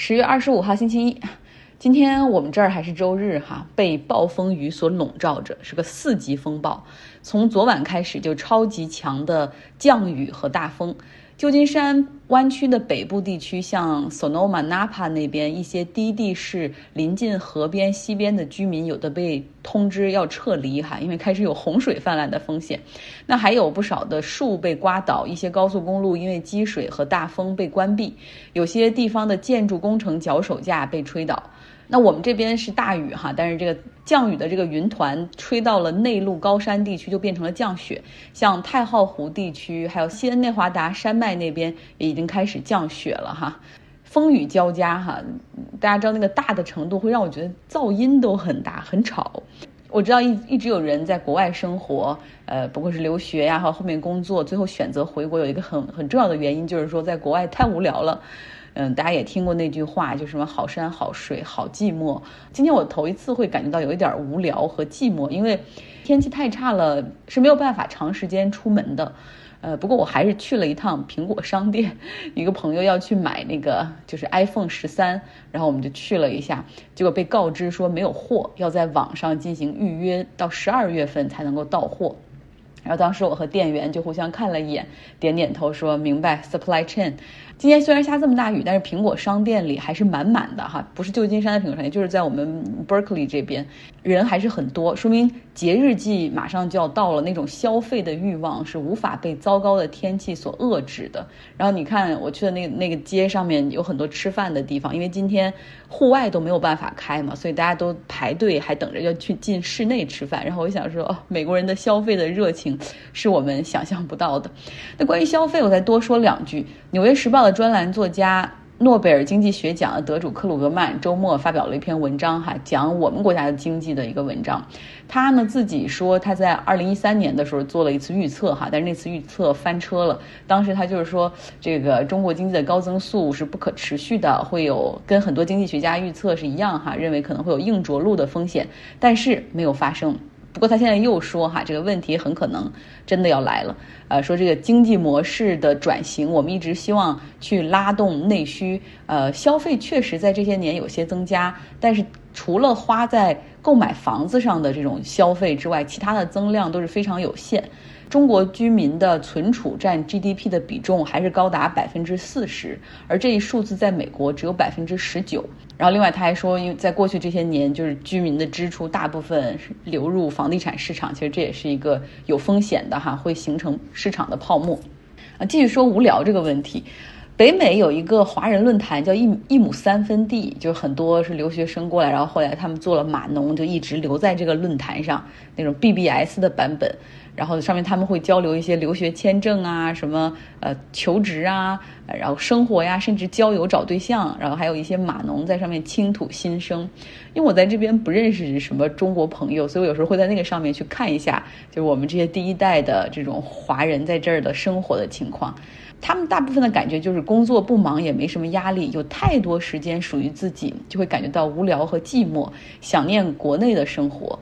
十月二十五号星期一，今天我们这儿还是周日哈，被暴风雨所笼罩着，是个四级风暴。从昨晚开始就超级强的降雨和大风。旧金山湾区的北部地区，像 Sonoma、Napa 那边一些低地市临近河边、西边的居民，有的被通知要撤离哈，因为开始有洪水泛滥的风险。那还有不少的树被刮倒，一些高速公路因为积水和大风被关闭，有些地方的建筑工程脚手架被吹倒。那我们这边是大雨哈，但是这个降雨的这个云团吹到了内陆高山地区，就变成了降雪。像太浩湖地区，还有西恩内华达山脉那边也已经开始降雪了哈。风雨交加哈，大家知道那个大的程度会让我觉得噪音都很大，很吵。我知道一一直有人在国外生活，呃，不管是留学呀，和后面工作，最后选择回国，有一个很很重要的原因就是说在国外太无聊了。嗯，大家也听过那句话，就什么好山好水好寂寞。今天我头一次会感觉到有一点无聊和寂寞，因为天气太差了，是没有办法长时间出门的。呃，不过我还是去了一趟苹果商店，一个朋友要去买那个就是 iPhone 十三，然后我们就去了一下，结果被告知说没有货，要在网上进行预约，到十二月份才能够到货。然后当时我和店员就互相看了一眼，点点头说明白。Supply chain。今天虽然下这么大雨，但是苹果商店里还是满满的哈，不是旧金山的苹果商店，就是在我们 Berkeley 这边，人还是很多，说明节日季马上就要到了，那种消费的欲望是无法被糟糕的天气所遏制的。然后你看我去的那那个街上面有很多吃饭的地方，因为今天户外都没有办法开嘛，所以大家都排队还等着要去进室内吃饭。然后我想说，哦，美国人的消费的热情是我们想象不到的。那关于消费，我再多说两句，《纽约时报》专栏作家、诺贝尔经济学奖的得主克鲁格曼周末发表了一篇文章，哈，讲我们国家的经济的一个文章。他呢自己说，他在二零一三年的时候做了一次预测，哈，但是那次预测翻车了。当时他就是说，这个中国经济的高增速是不可持续的，会有跟很多经济学家预测是一样，哈，认为可能会有硬着陆的风险，但是没有发生。不过他现在又说哈，这个问题很可能真的要来了，呃，说这个经济模式的转型，我们一直希望去拉动内需，呃，消费确实在这些年有些增加，但是除了花在购买房子上的这种消费之外，其他的增量都是非常有限。中国居民的存储占 GDP 的比重还是高达百分之四十，而这一数字在美国只有百分之十九。然后另外他还说，因为在过去这些年，就是居民的支出大部分流入房地产市场，其实这也是一个有风险的哈，会形成市场的泡沫。啊，继续说无聊这个问题。北美有一个华人论坛叫一一亩三分地，就是很多是留学生过来，然后后来他们做了码农，就一直留在这个论坛上，那种 BBS 的版本。然后上面他们会交流一些留学签证啊，什么呃求职啊，然后生活呀，甚至交友找对象，然后还有一些码农在上面倾吐心声。因为我在这边不认识什么中国朋友，所以我有时候会在那个上面去看一下，就是我们这些第一代的这种华人在这儿的生活的情况。他们大部分的感觉就是工作不忙，也没什么压力，有太多时间属于自己，就会感觉到无聊和寂寞，想念国内的生活。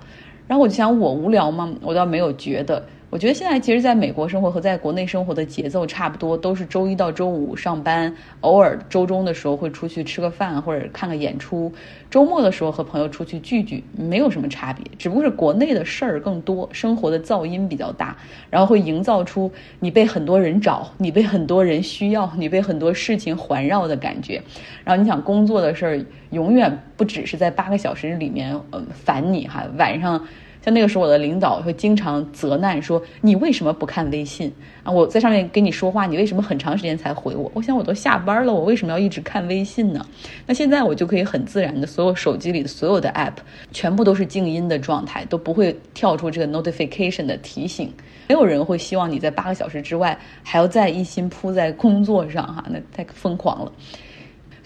然后我就想，我无聊吗？我倒没有觉得。我觉得现在其实在美国生活和在国内生活的节奏差不多，都是周一到周五上班，偶尔周中的时候会出去吃个饭或者看个演出，周末的时候和朋友出去聚聚，没有什么差别。只不过是国内的事儿更多，生活的噪音比较大，然后会营造出你被很多人找，你被很多人需要，你被很多事情环绕的感觉。然后你想工作的事儿，永远不只是在八个小时里面，嗯，烦你哈，晚上。像那个时候，我的领导会经常责难说：“你为什么不看微信啊？我在上面跟你说话，你为什么很长时间才回我？我想我都下班了，我为什么要一直看微信呢？那现在我就可以很自然的，所有手机里的所有的 app 全部都是静音的状态，都不会跳出这个 notification 的提醒。没有人会希望你在八个小时之外还要再一心扑在工作上哈，那太疯狂了。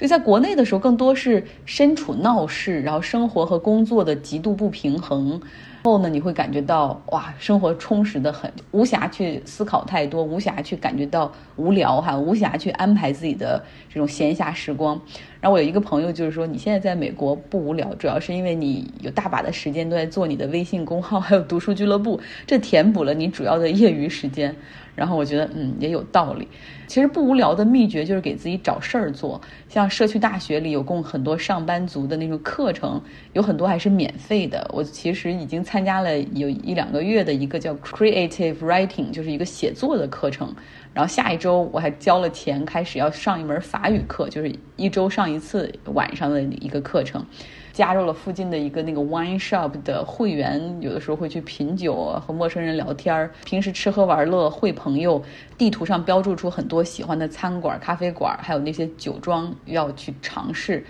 所以在国内的时候，更多是身处闹市，然后生活和工作的极度不平衡。后呢，你会感觉到哇，生活充实的很，无暇去思考太多，无暇去感觉到无聊哈，无暇去安排自己的这种闲暇时光。然后我有一个朋友就是说，你现在在美国不无聊，主要是因为你有大把的时间都在做你的微信公号，还有读书俱乐部，这填补了你主要的业余时间。然后我觉得，嗯，也有道理。其实不无聊的秘诀就是给自己找事儿做。像社区大学里有供很多上班族的那种课程，有很多还是免费的。我其实已经参加了有一两个月的一个叫 Creative Writing，就是一个写作的课程。然后下一周我还交了钱，开始要上一门法语课，就是一周上一次晚上的一个课程。加入了附近的一个那个 wine shop 的会员，有的时候会去品酒，和陌生人聊天。平时吃喝玩乐会朋友，地图上标注出很多喜欢的餐馆、咖啡馆，还有那些酒庄要去尝试。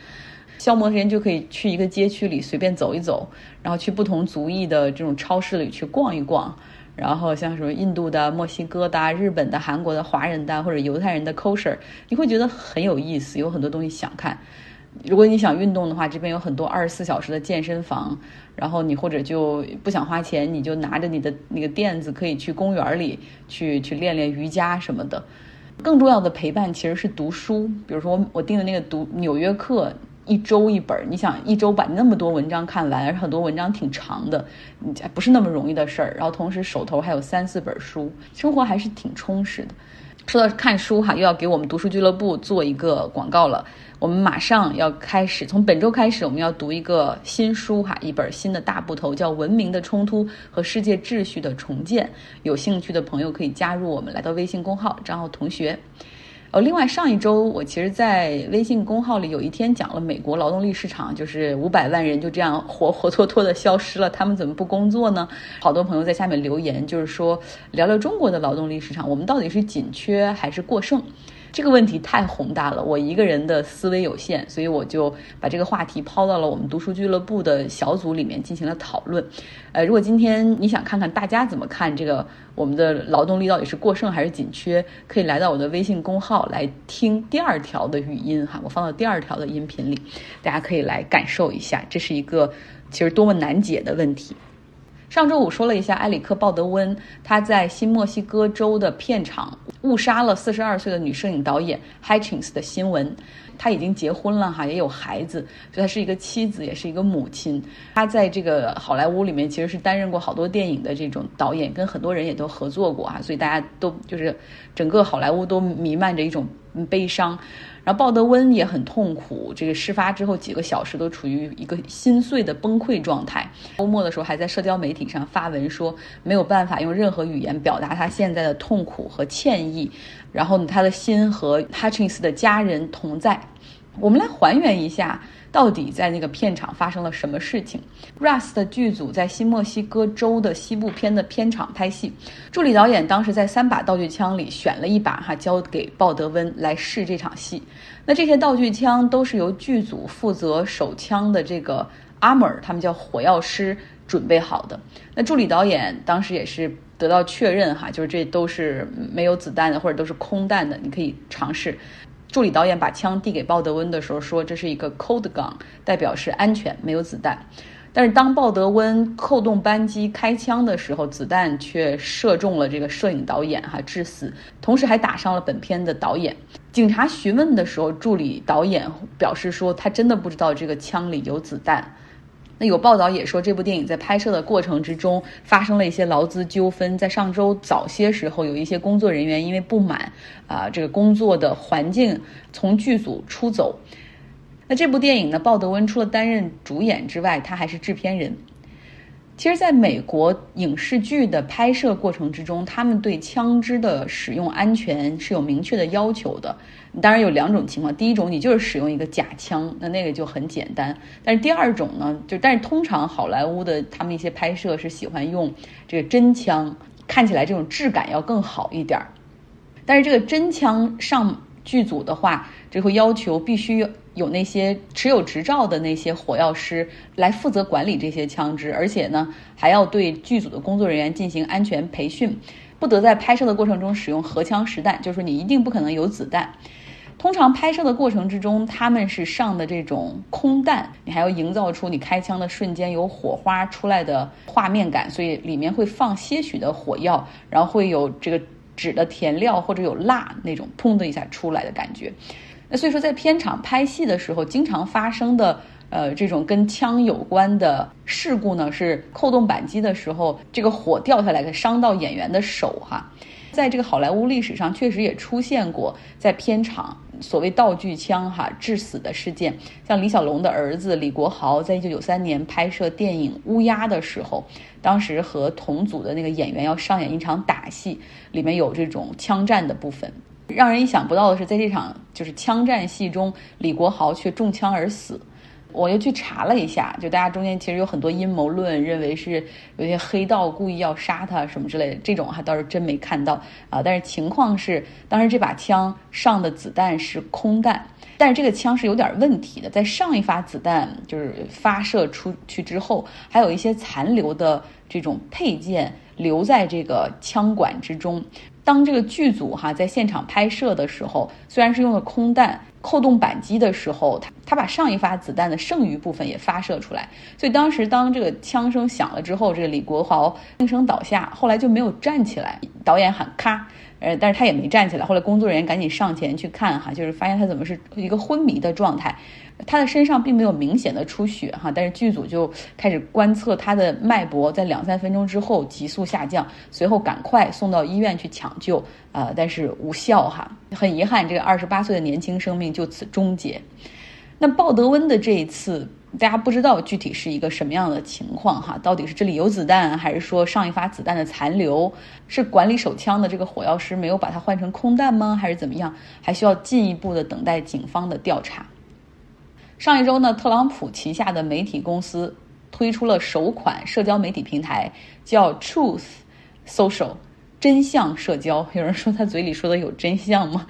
消磨时间就可以去一个街区里随便走一走，然后去不同族裔的这种超市里去逛一逛。然后像什么印度的、墨西哥的、日本的、韩国的、华人的或者犹太人的 kosher，你会觉得很有意思，有很多东西想看。如果你想运动的话，这边有很多二十四小时的健身房。然后你或者就不想花钱，你就拿着你的那个垫子，可以去公园里去去练练瑜伽什么的。更重要的陪伴其实是读书。比如说我我订的那个读《纽约客》，一周一本。你想一周把那么多文章看完，而很多文章挺长的，不是那么容易的事儿。然后同时手头还有三四本书，生活还是挺充实的。说到看书哈，又要给我们读书俱乐部做一个广告了。我们马上要开始，从本周开始，我们要读一个新书哈，一本新的大部头，叫《文明的冲突和世界秩序的重建》。有兴趣的朋友可以加入我们，来到微信公号张浩同学。呃，另外上一周我其实，在微信公号里有一天讲了美国劳动力市场，就是五百万人就这样活活脱脱的消失了，他们怎么不工作呢？好多朋友在下面留言，就是说聊聊中国的劳动力市场，我们到底是紧缺还是过剩？这个问题太宏大了，我一个人的思维有限，所以我就把这个话题抛到了我们读书俱乐部的小组里面进行了讨论。呃，如果今天你想看看大家怎么看这个我们的劳动力到底是过剩还是紧缺，可以来到我的微信公号来听第二条的语音哈，我放到第二条的音频里，大家可以来感受一下，这是一个其实多么难解的问题。上周五说了一下埃里克·鲍德温，他在新墨西哥州的片场误杀了四十二岁的女摄影导演 Hitchens 的新闻。他已经结婚了哈，也有孩子，所以他是一个妻子，也是一个母亲。他在这个好莱坞里面其实是担任过好多电影的这种导演，跟很多人也都合作过啊，所以大家都就是整个好莱坞都弥漫着一种悲伤。然后鲍德温也很痛苦，这个事发之后几个小时都处于一个心碎的崩溃状态。周末的时候还在社交媒体上发文说没有办法用任何语言表达他现在的痛苦和歉意。然后呢，他的心和 Hutchins 的家人同在。我们来还原一下，到底在那个片场发生了什么事情。Rust 的剧组在新墨西哥州的西部片的片场拍戏，助理导演当时在三把道具枪里选了一把哈，交给鲍德温来试这场戏。那这些道具枪都是由剧组负责手枪的这个 armor，他们叫火药师准备好的。那助理导演当时也是得到确认哈，就是这都是没有子弹的，或者都是空弹的，你可以尝试。助理导演把枪递给鲍德温的时候说：“这是一个 cold gun，代表是安全，没有子弹。”但是当鲍德温扣动扳机开枪的时候，子弹却射中了这个摄影导演，哈，致死，同时还打伤了本片的导演。警察询问的时候，助理导演表示说：“他真的不知道这个枪里有子弹。”那有报道也说，这部电影在拍摄的过程之中发生了一些劳资纠纷。在上周早些时候，有一些工作人员因为不满啊这个工作的环境，从剧组出走。那这部电影呢，鲍德温除了担任主演之外，他还是制片人。其实，在美国影视剧的拍摄过程之中，他们对枪支的使用安全是有明确的要求的。当然有两种情况，第一种你就是使用一个假枪，那那个就很简单。但是第二种呢，就但是通常好莱坞的他们一些拍摄是喜欢用这个真枪，看起来这种质感要更好一点儿。但是这个真枪上剧组的话，这会要求必须。有那些持有执照的那些火药师来负责管理这些枪支，而且呢，还要对剧组的工作人员进行安全培训，不得在拍摄的过程中使用荷枪实弹，就是说你一定不可能有子弹。通常拍摄的过程之中，他们是上的这种空弹，你还要营造出你开枪的瞬间有火花出来的画面感，所以里面会放些许的火药，然后会有这个纸的填料或者有蜡那种砰的一下出来的感觉。那所以说，在片场拍戏的时候，经常发生的。呃，这种跟枪有关的事故呢，是扣动扳机的时候，这个火掉下来的，伤到演员的手哈。在这个好莱坞历史上，确实也出现过在片场所谓道具枪哈致死的事件。像李小龙的儿子李国豪，在一九九三年拍摄电影《乌鸦》的时候，当时和同组的那个演员要上演一场打戏，里面有这种枪战的部分。让人意想不到的是，在这场就是枪战戏中，李国豪却中枪而死。我又去查了一下，就大家中间其实有很多阴谋论，认为是有些黑道故意要杀他什么之类的，这种还倒是真没看到啊。但是情况是，当时这把枪上的子弹是空弹，但是这个枪是有点问题的，在上一发子弹就是发射出去之后，还有一些残留的这种配件留在这个枪管之中。当这个剧组哈在现场拍摄的时候，虽然是用的空弹。扣动扳机的时候，他他把上一发子弹的剩余部分也发射出来，所以当时当这个枪声响了之后，这个李国豪应声倒下，后来就没有站起来。导演喊咔，呃，但是他也没站起来。后来工作人员赶紧上前去看哈，就是发现他怎么是一个昏迷的状态。他的身上并没有明显的出血哈，但是剧组就开始观测他的脉搏，在两三分钟之后急速下降，随后赶快送到医院去抢救，呃，但是无效哈，很遗憾，这个二十八岁的年轻生命就此终结。那鲍德温的这一次，大家不知道具体是一个什么样的情况哈，到底是这里有子弹，还是说上一发子弹的残留？是管理手枪的这个火药师没有把它换成空弹吗？还是怎么样？还需要进一步的等待警方的调查。上一周呢，特朗普旗下的媒体公司推出了首款社交媒体平台，叫 Truth Social，真相社交。有人说他嘴里说的有真相吗？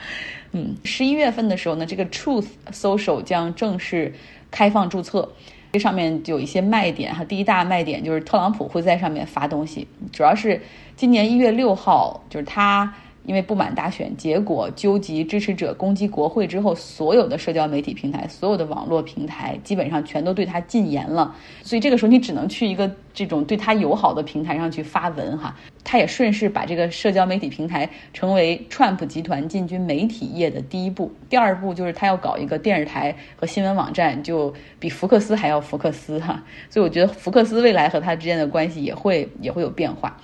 嗯，十一月份的时候呢，这个 Truth Social 将正式开放注册。这上面有一些卖点哈，第一大卖点就是特朗普会在上面发东西，主要是今年一月六号，就是他。因为不满大选结果，纠集支持者攻击国会之后，所有的社交媒体平台、所有的网络平台基本上全都对他禁言了。所以这个时候，你只能去一个这种对他友好的平台上去发文哈。他也顺势把这个社交媒体平台成为 Trump 集团进军媒体业的第一步。第二步就是他要搞一个电视台和新闻网站，就比福克斯还要福克斯哈。所以我觉得福克斯未来和他之间的关系也会也会有变化。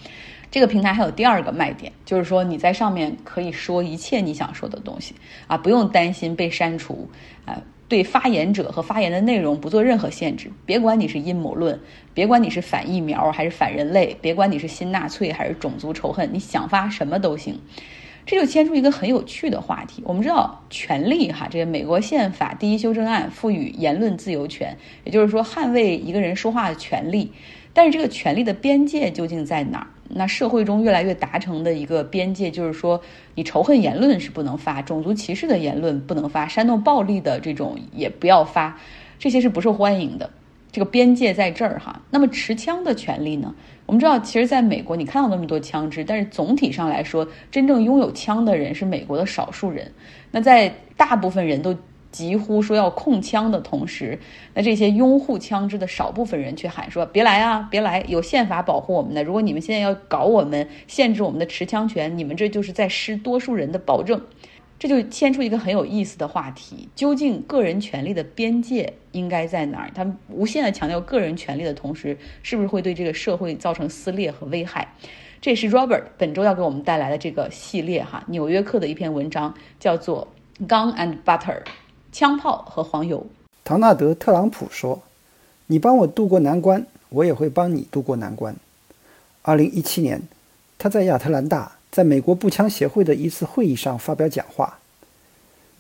这个平台还有第二个卖点，就是说你在上面可以说一切你想说的东西啊，不用担心被删除啊。对发言者和发言的内容不做任何限制，别管你是阴谋论，别管你是反疫苗还是反人类，别管你是新纳粹还是种族仇恨，你想发什么都行。这就牵出一个很有趣的话题。我们知道权利哈，这个美国宪法第一修正案赋予言论自由权，也就是说捍卫一个人说话的权利。但是这个权利的边界究竟在哪儿？那社会中越来越达成的一个边界，就是说，你仇恨言论是不能发，种族歧视的言论不能发，煽动暴力的这种也不要发，这些是不受欢迎的。这个边界在这儿哈。那么持枪的权利呢？我们知道，其实在美国，你看到那么多枪支，但是总体上来说，真正拥有枪的人是美国的少数人。那在大部分人都。疾呼说要控枪的同时，那这些拥护枪支的少部分人却喊说：“别来啊，别来！有宪法保护我们的。如果你们现在要搞我们，限制我们的持枪权，你们这就是在失多数人的保证。”这就牵出一个很有意思的话题：究竟个人权利的边界应该在哪儿？他们无限的强调个人权利的同时，是不是会对这个社会造成撕裂和危害？这是 Robert 本周要给我们带来的这个系列哈，《纽约客》的一篇文章，叫做《Gun and Butter》。枪炮和黄油。唐纳德·特朗普说：“你帮我渡过难关，我也会帮你渡过难关。”二零一七年，他在亚特兰大，在美国步枪协会的一次会议上发表讲话。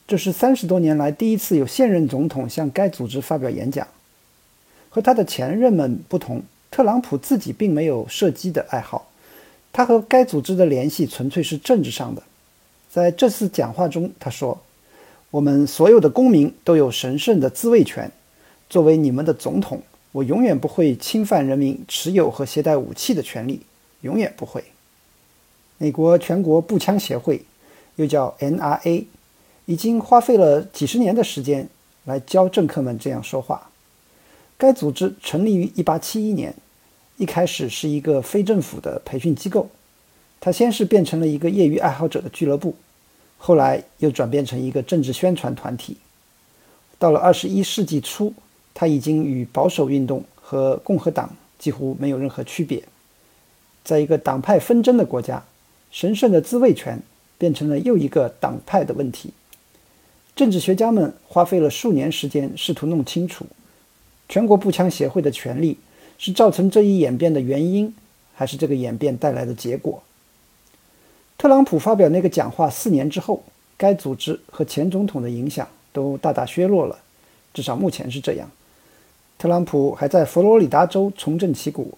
这是三十多年来第一次有现任总统向该组织发表演讲。和他的前任们不同，特朗普自己并没有射击的爱好。他和该组织的联系纯粹是政治上的。在这次讲话中，他说。我们所有的公民都有神圣的自卫权。作为你们的总统，我永远不会侵犯人民持有和携带武器的权利，永远不会。美国全国步枪协会，又叫 NRA，已经花费了几十年的时间来教政客们这样说话。该组织成立于1871年，一开始是一个非政府的培训机构。它先是变成了一个业余爱好者的俱乐部，后来又转变成一个政治宣传团体。到了21世纪初，它已经与保守运动和共和党几乎没有任何区别。在一个党派纷争的国家，神圣的自卫权变成了又一个党派的问题。政治学家们花费了数年时间，试图弄清楚。全国步枪协会的权利是造成这一演变的原因，还是这个演变带来的结果？特朗普发表那个讲话四年之后，该组织和前总统的影响都大大削弱了，至少目前是这样。特朗普还在佛罗里达州重振旗鼓，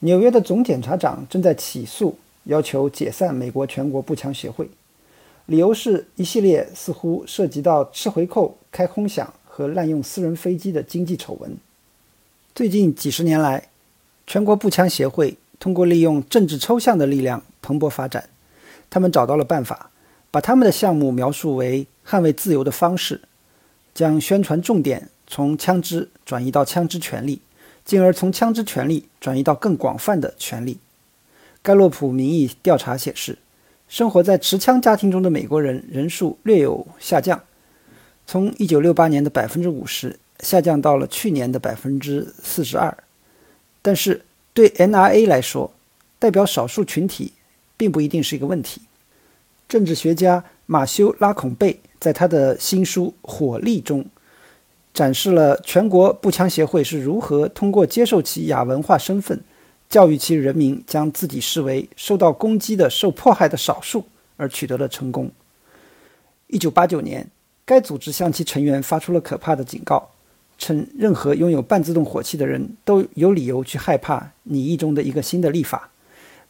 纽约的总检察长正在起诉，要求解散美国全国步枪协会，理由是一系列似乎涉及到吃回扣、开空饷。和滥用私人飞机的经济丑闻。最近几十年来，全国步枪协会通过利用政治抽象的力量蓬勃发展。他们找到了办法，把他们的项目描述为捍卫自由的方式，将宣传重点从枪支转移到枪支权利，进而从枪支权利转移到更广泛的权利。盖洛普民意调查显示，生活在持枪家庭中的美国人人数略有下降。从1968年的百分之五十下降到了去年的百分之四十二，但是对 NRA 来说，代表少数群体并不一定是一个问题。政治学家马修·拉孔贝在他的新书《火力》中，展示了全国步枪协会是如何通过接受其亚文化身份，教育其人民将自己视为受到攻击的、受迫害的少数，而取得了成功。1989年。该组织向其成员发出了可怕的警告，称任何拥有半自动火器的人都有理由去害怕拟议中的一个新的立法。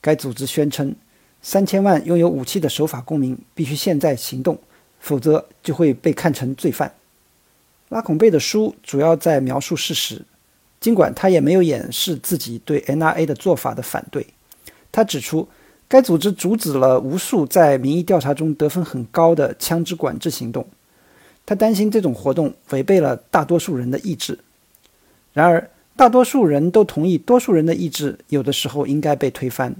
该组织宣称，三千万拥有武器的守法公民必须现在行动，否则就会被看成罪犯。拉孔贝的书主要在描述事实，尽管他也没有掩饰自己对 NRA 的做法的反对。他指出，该组织阻止了无数在民意调查中得分很高的枪支管制行动。他担心这种活动违背了大多数人的意志。然而，大多数人都同意，多数人的意志有的时候应该被推翻，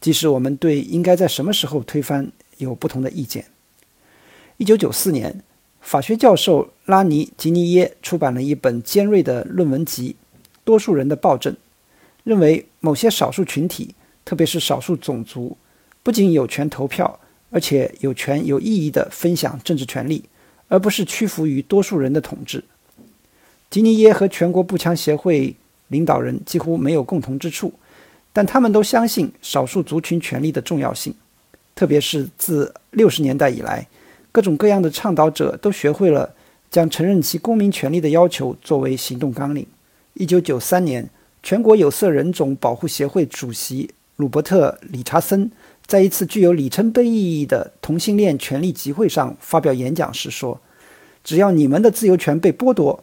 即使我们对应该在什么时候推翻有不同的意见。一九九四年，法学教授拉尼·吉尼耶出版了一本尖锐的论文集《多数人的暴政》，认为某些少数群体，特别是少数种族，不仅有权投票，而且有权有意义地分享政治权利。而不是屈服于多数人的统治。吉尼耶和全国步枪协会领导人几乎没有共同之处，但他们都相信少数族群权利的重要性。特别是自六十年代以来，各种各样的倡导者都学会了将承认其公民权利的要求作为行动纲领。一九九三年，全国有色人种保护协会主席鲁伯特·理查森。在一次具有里程碑意义的同性恋权利集会上发表演讲时说：“只要你们的自由权被剥夺，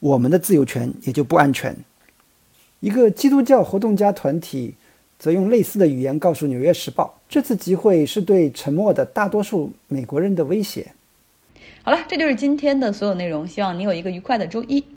我们的自由权也就不安全。”一个基督教活动家团体则用类似的语言告诉《纽约时报》：“这次集会是对沉默的大多数美国人的威胁。”好了，这就是今天的所有内容。希望你有一个愉快的周一。